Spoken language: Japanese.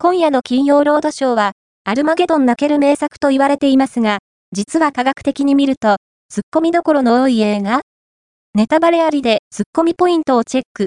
今夜の金曜ロードショーは、アルマゲドン泣ける名作と言われていますが、実は科学的に見ると、ツッコミどころの多い映画？ネタバレありでツッコミポイントをチェック。